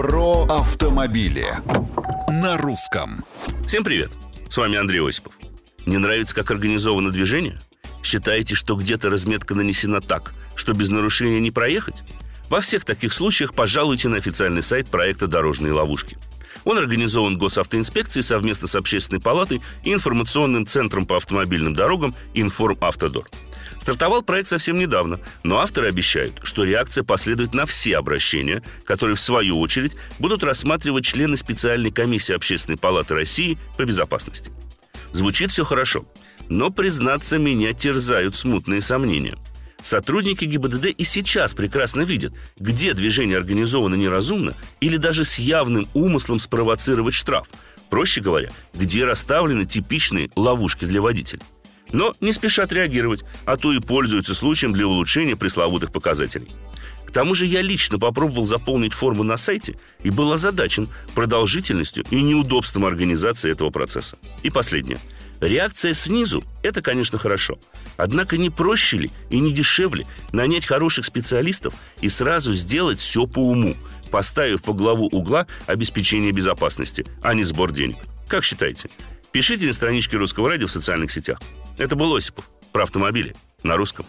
Про автомобили на русском. Всем привет! С вами Андрей Осипов. Не нравится, как организовано движение? Считаете, что где-то разметка нанесена так, что без нарушения не проехать? Во всех таких случаях пожалуйте на официальный сайт проекта «Дорожные ловушки». Он организован госавтоинспекцией совместно с Общественной палатой и информационным центром по автомобильным дорогам «Информ Автодор». Стартовал проект совсем недавно, но авторы обещают, что реакция последует на все обращения, которые, в свою очередь, будут рассматривать члены специальной комиссии Общественной палаты России по безопасности. Звучит все хорошо, но, признаться, меня терзают смутные сомнения – Сотрудники ГИБДД и сейчас прекрасно видят, где движение организовано неразумно или даже с явным умыслом спровоцировать штраф. Проще говоря, где расставлены типичные ловушки для водителей. Но не спешат реагировать, а то и пользуются случаем для улучшения пресловутых показателей. К тому же я лично попробовал заполнить форму на сайте и был озадачен продолжительностью и неудобством организации этого процесса. И последнее. Реакция снизу – это, конечно, хорошо. Однако не проще ли и не дешевле нанять хороших специалистов и сразу сделать все по уму, поставив во главу угла обеспечение безопасности, а не сбор денег? Как считаете? Пишите на страничке Русского радио в социальных сетях. Это был Осипов про автомобили на русском.